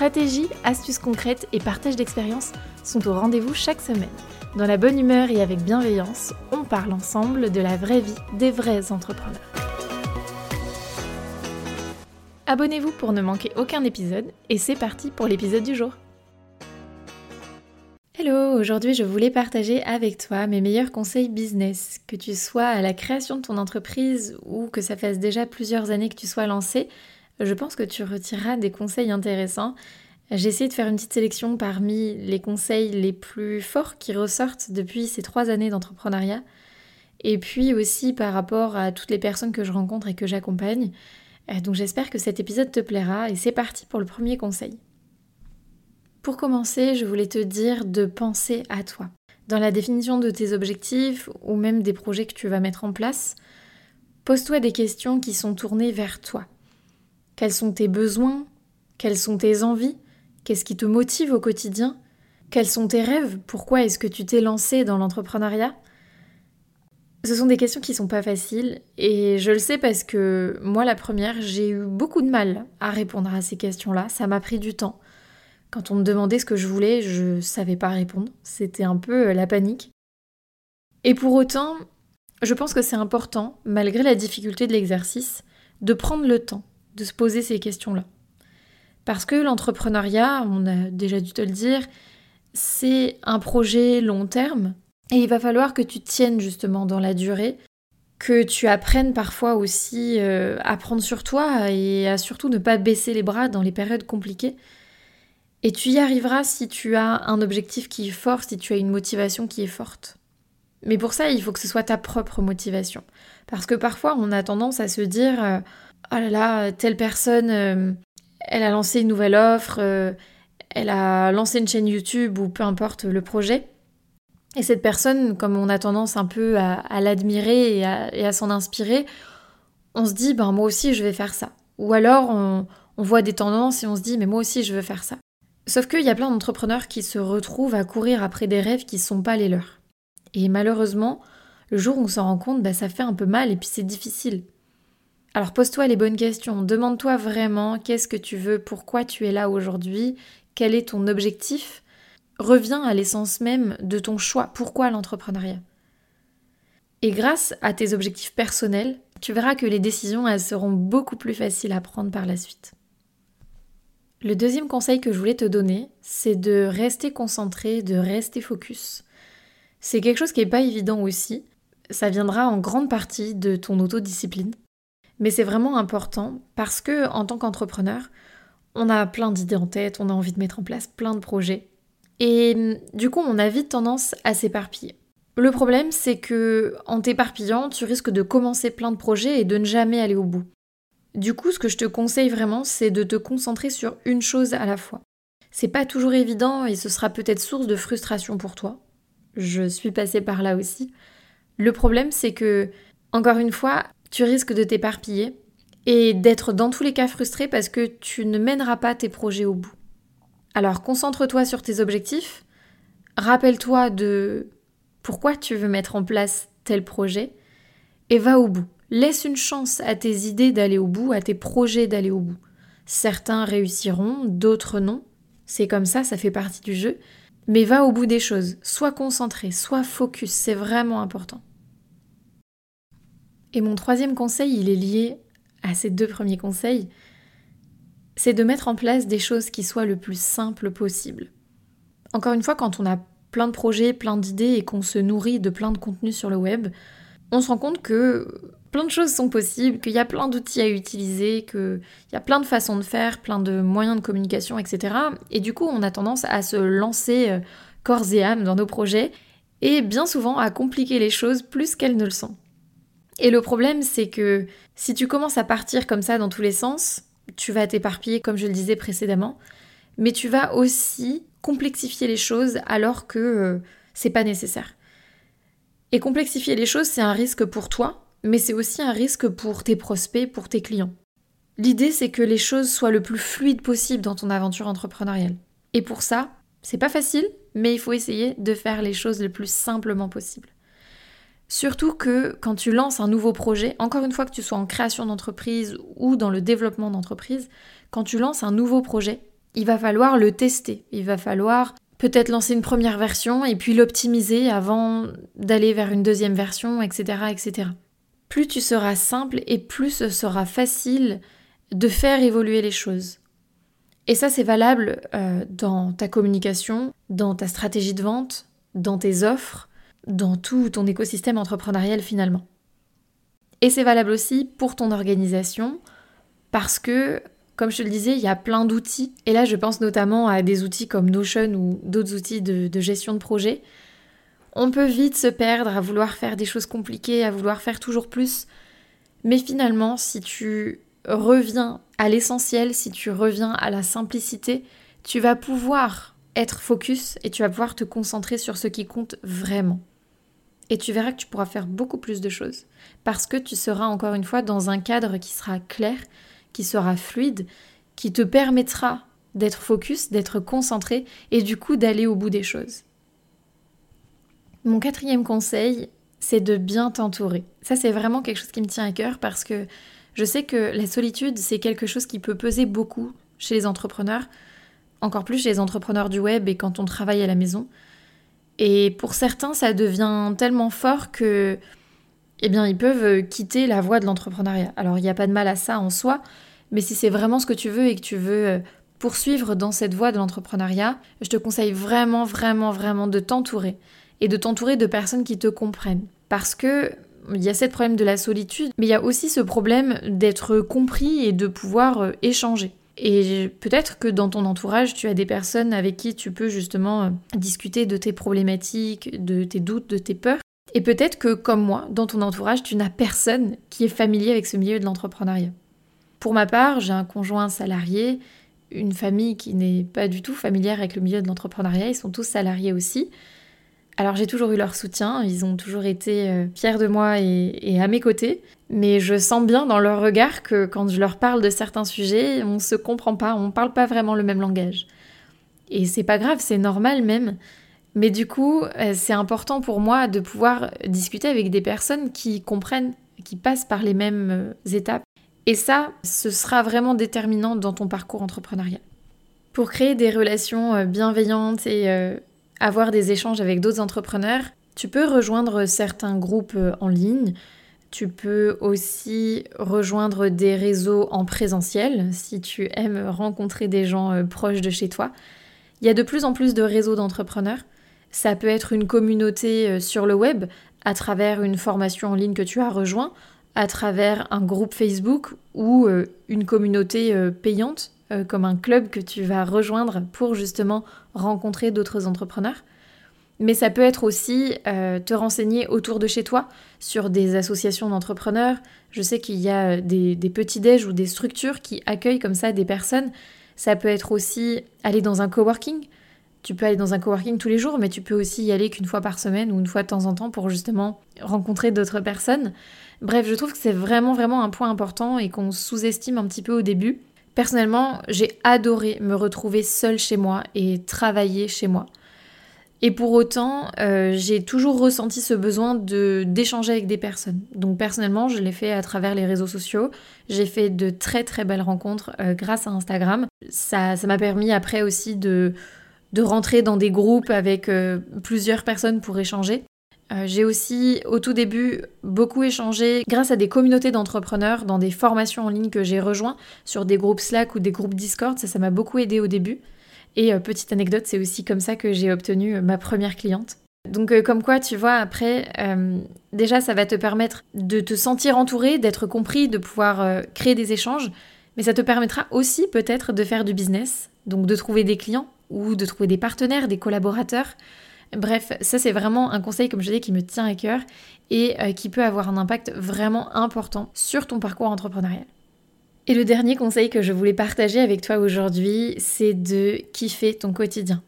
Stratégie, astuces concrètes et partage d'expériences sont au rendez-vous chaque semaine. Dans la bonne humeur et avec bienveillance, on parle ensemble de la vraie vie des vrais entrepreneurs. Abonnez-vous pour ne manquer aucun épisode et c'est parti pour l'épisode du jour. Hello, aujourd'hui je voulais partager avec toi mes meilleurs conseils business. Que tu sois à la création de ton entreprise ou que ça fasse déjà plusieurs années que tu sois lancé, je pense que tu retireras des conseils intéressants. J'ai essayé de faire une petite sélection parmi les conseils les plus forts qui ressortent depuis ces trois années d'entrepreneuriat. Et puis aussi par rapport à toutes les personnes que je rencontre et que j'accompagne. Euh, donc j'espère que cet épisode te plaira et c'est parti pour le premier conseil. Pour commencer, je voulais te dire de penser à toi. Dans la définition de tes objectifs ou même des projets que tu vas mettre en place, pose-toi des questions qui sont tournées vers toi. Quels sont tes besoins? Quelles sont tes envies? Qu'est-ce qui te motive au quotidien? Quels sont tes rêves? Pourquoi est-ce que tu t'es lancé dans l'entrepreneuriat? Ce sont des questions qui sont pas faciles et je le sais parce que moi la première, j'ai eu beaucoup de mal à répondre à ces questions-là, ça m'a pris du temps. Quand on me demandait ce que je voulais, je savais pas répondre, c'était un peu la panique. Et pour autant, je pense que c'est important, malgré la difficulté de l'exercice, de prendre le temps de se poser ces questions-là. Parce que l'entrepreneuriat, on a déjà dû te le dire, c'est un projet long terme et il va falloir que tu tiennes justement dans la durée, que tu apprennes parfois aussi euh, à prendre sur toi et à surtout ne pas baisser les bras dans les périodes compliquées. Et tu y arriveras si tu as un objectif qui est fort, si tu as une motivation qui est forte. Mais pour ça, il faut que ce soit ta propre motivation. Parce que parfois, on a tendance à se dire euh, oh là là, telle personne, euh, elle a lancé une nouvelle offre, euh, elle a lancé une chaîne YouTube ou peu importe le projet. Et cette personne, comme on a tendance un peu à, l'admirer et à, s'en inspirer, on se dit, ben moi aussi je vais faire ça. Ou alors on, on voit des tendances et on se dit, mais moi aussi je veux faire ça. Sauf qu'il y a plein d'entrepreneurs qui se retrouvent à courir après des rêves qui ne sont pas les leurs. Et malheureusement, le jour où on s'en rend compte, bah, ça fait un peu mal et puis c'est difficile. Alors pose-toi les bonnes questions, demande-toi vraiment qu'est-ce que tu veux, pourquoi tu es là aujourd'hui, quel est ton objectif. Reviens à l'essence même de ton choix, pourquoi l'entrepreneuriat? Et grâce à tes objectifs personnels, tu verras que les décisions elles seront beaucoup plus faciles à prendre par la suite. Le deuxième conseil que je voulais te donner, c'est de rester concentré, de rester focus. C'est quelque chose qui n'est pas évident aussi. Ça viendra en grande partie de ton autodiscipline. Mais c'est vraiment important parce que en tant qu'entrepreneur, on a plein d'idées en tête, on a envie de mettre en place plein de projets. Et mm, du coup, on a vite tendance à s'éparpiller. Le problème, c'est que en t'éparpillant, tu risques de commencer plein de projets et de ne jamais aller au bout. Du coup, ce que je te conseille vraiment, c'est de te concentrer sur une chose à la fois. C'est pas toujours évident et ce sera peut-être source de frustration pour toi. Je suis passée par là aussi. Le problème, c'est que, encore une fois, tu risques de t'éparpiller et d'être dans tous les cas frustré parce que tu ne mèneras pas tes projets au bout. Alors concentre-toi sur tes objectifs, rappelle-toi de pourquoi tu veux mettre en place tel projet et va au bout. Laisse une chance à tes idées d'aller au bout, à tes projets d'aller au bout. Certains réussiront, d'autres non. C'est comme ça, ça fait partie du jeu. Mais va au bout des choses. Sois concentré, sois focus, c'est vraiment important. Et mon troisième conseil, il est lié à ces deux premiers conseils, c'est de mettre en place des choses qui soient le plus simples possible. Encore une fois, quand on a plein de projets, plein d'idées et qu'on se nourrit de plein de contenus sur le web, on se rend compte que plein de choses sont possibles, qu'il y a plein d'outils à utiliser, qu'il y a plein de façons de faire, plein de moyens de communication, etc. Et du coup, on a tendance à se lancer euh, corps et âme dans nos projets et bien souvent à compliquer les choses plus qu'elles ne le sont. Et le problème, c'est que si tu commences à partir comme ça dans tous les sens, tu vas t'éparpiller comme je le disais précédemment, mais tu vas aussi complexifier les choses alors que euh, c'est pas nécessaire. Et complexifier les choses, c'est un risque pour toi, mais c'est aussi un risque pour tes prospects, pour tes clients. L'idée, c'est que les choses soient le plus fluides possible dans ton aventure entrepreneuriale. Et pour ça, c'est pas facile, mais il faut essayer de faire les choses le plus simplement possible. Surtout que quand tu lances un nouveau projet, encore une fois que tu sois en création d'entreprise ou dans le développement d'entreprise, quand tu lances un nouveau projet, il va falloir le tester. Il va falloir peut-être lancer une première version et puis l'optimiser avant d'aller vers une deuxième version, etc., etc. Plus tu seras simple et plus ce sera facile de faire évoluer les choses. Et ça, c'est valable euh, dans ta communication, dans ta stratégie de vente, dans tes offres, dans tout ton écosystème entrepreneurial finalement. Et c'est valable aussi pour ton organisation, parce que comme je te le disais, il y a plein d'outils. Et là, je pense notamment à des outils comme Notion ou d'autres outils de, gestion de projet. On peut vite se perdre à vouloir faire des choses compliquées, à vouloir faire toujours plus. Mais finalement, si tu reviens à l'essentiel, si tu reviens à la simplicité, tu vas pouvoir être focus et tu vas pouvoir te concentrer sur ce qui compte vraiment. Et tu verras que tu pourras faire beaucoup plus de choses. Parce que tu seras encore une fois dans un cadre qui sera clair, qui sera fluide, qui te permettra d'être focus, d'être concentré et du coup d'aller au bout des choses. Mon quatrième conseil, c'est de bien t'entourer. Ça, c'est vraiment quelque chose qui me tient à cœur parce que je sais que la solitude, c'est quelque chose qui peut peser beaucoup chez les entrepreneurs, encore plus chez les entrepreneurs du web et quand on travaille à la maison. Et pour certains, ça devient tellement fort que eh bien, ils peuvent euh, quitter la voie de l'entrepreneuriat. Alors, il n'y a pas de mal à ça en soi, mais si c'est vraiment ce que tu veux et que tu veux euh, poursuivre dans cette voie de l'entrepreneuriat, je te conseille vraiment, vraiment, vraiment de t'entourer et de t'entourer de personnes qui te comprennent. Parce que il y a ce problème de la solitude, mais il y a aussi ce problème d'être compris et de pouvoir euh, échanger. Et peut-être que dans ton entourage, tu as des personnes avec qui tu peux justement discuter de tes problématiques, de tes doutes, de tes peurs. Et peut-être que, comme moi, dans ton entourage, tu n'as personne qui est familier avec ce milieu de l'entrepreneuriat. Pour ma part, j'ai un conjoint salarié, une famille qui n'est pas du tout familière avec le milieu de l'entrepreneuriat, ils sont tous salariés aussi. Alors j'ai toujours eu leur soutien, ils ont toujours été euh, fiers de moi et, à mes côtés, mais je sens bien dans leur regard que quand je leur parle de certains sujets, on se comprend pas, on parle pas vraiment le même langage. Et c'est pas grave, c'est normal même, mais du coup, euh, c'est important pour moi de pouvoir discuter avec des personnes qui comprennent, qui passent par les mêmes euh, étapes. Et ça, ce sera vraiment déterminant dans ton parcours entrepreneurial. Pour créer des relations bienveillantes et avoir des échanges avec d'autres entrepreneurs, tu peux rejoindre certains groupes en ligne. Tu peux aussi rejoindre des réseaux en présentiel si tu aimes rencontrer des gens proches de chez toi. Il y a de plus en plus de réseaux d'entrepreneurs. Ça peut être une communauté euh, sur le web à travers une formation en ligne que tu as rejoint, à travers un groupe Facebook ou euh, une communauté euh, comme un club que tu vas rejoindre pour justement rencontrer d'autres entrepreneurs. Mais ça peut être aussi te renseigner autour de chez toi sur des associations d'entrepreneurs. Je sais qu'il y a des, des petits déj ou des structures qui accueillent comme ça des personnes. Ça peut être aussi aller dans un coworking tu peux aller dans un coworking tous les jours, mais tu peux aussi y aller qu'une fois par semaine ou une fois de temps en temps pour justement rencontrer d'autres personnes. Bref, je trouve que c'est vraiment vraiment un point important et qu'on sous-estime un petit peu au début. Personnellement, j'ai adoré me retrouver seule chez moi et travailler chez moi. Et pour autant, euh, j'ai toujours ressenti ce besoin de d'échanger avec des personnes. Donc personnellement, je l'ai fait à travers les réseaux sociaux. J'ai fait de très très belles rencontres euh, grâce à Instagram. Ça m'a permis après aussi de de rentrer dans des groupes avec euh, plusieurs personnes pour échanger. Euh, j'ai aussi au tout début beaucoup échangé grâce à des communautés d'entrepreneurs dans des formations en ligne que j'ai rejoints sur des groupes Slack ou des groupes Discord, ça ça m'a beaucoup aidé au début. Et euh, petite anecdote, c'est aussi comme ça que j'ai obtenu ma première cliente. Donc comme quoi, tu vois, après, déjà ça va te permettre de te sentir entouré, d'être compris, de pouvoir créer des échanges, mais ça te permettra aussi peut-être de faire du business, donc de trouver des clients ou de trouver des partenaires, des collaborateurs. Bref, ça c'est vraiment un conseil, comme je dis, qui me tient à cœur et euh, qui peut avoir un impact vraiment important sur ton parcours entrepreneurial. Et le dernier conseil que je voulais partager avec toi aujourd'hui, c'est de kiffer ton quotidien.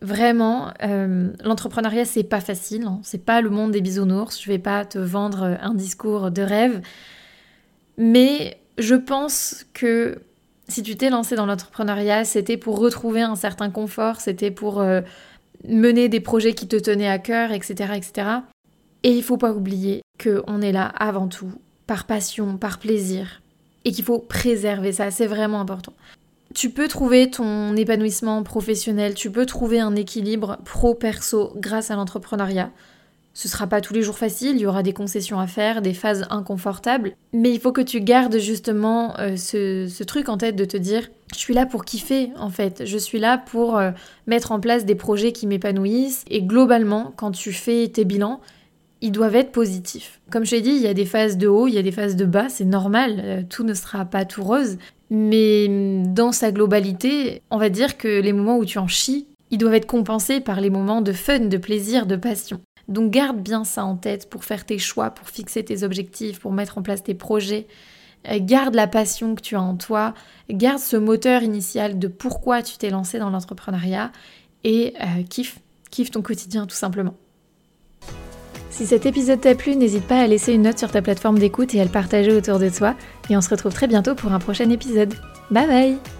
Vraiment, euh, l'entrepreneuriat c'est pas facile, hein. c'est pas le monde des bisounours. Je vais pas te vendre un discours de rêve, mais je pense que si tu t'es lancé dans l'entrepreneuriat, c'était pour retrouver un certain confort, c'était pour euh, mener des projets qui te tenaient à cœur, etc., etc. Et il faut pas oublier que on est là avant tout par passion, par plaisir, et qu'il faut préserver ça. C'est vraiment important tu peux trouver ton épanouissement professionnel, tu peux trouver un équilibre pro-perso grâce à l'entrepreneuriat. Ce sera pas tous les jours facile, il y aura des concessions à faire, des phases inconfortables, mais il faut que tu gardes justement euh, ce, truc en tête de te dire je suis là pour kiffer en fait, je suis là pour euh, mettre en place des projets qui m'épanouissent et globalement quand tu fais tes bilans, ils doivent être positifs. Comme je t'ai dit, il y a des phases de haut, il y a des phases de bas, c'est normal, euh, tout ne sera pas tout rose, mais dans sa globalité, on va dire que les moments où tu en chies, ils doivent être compensés par les moments de fun, de plaisir, de passion. Donc garde bien ça en tête pour faire tes choix, pour fixer tes objectifs, pour mettre en place tes projets. Euh, garde la passion que tu as en toi, garde ce moteur initial de pourquoi tu t'es lancé dans l'entrepreneuriat et euh, kiffe, kiffe ton quotidien tout simplement. Si cet épisode t'a plu, n'hésite pas à laisser une note sur ta plateforme d'écoute et à le partager autour de toi. Et on se retrouve très bientôt pour un prochain épisode. Bye bye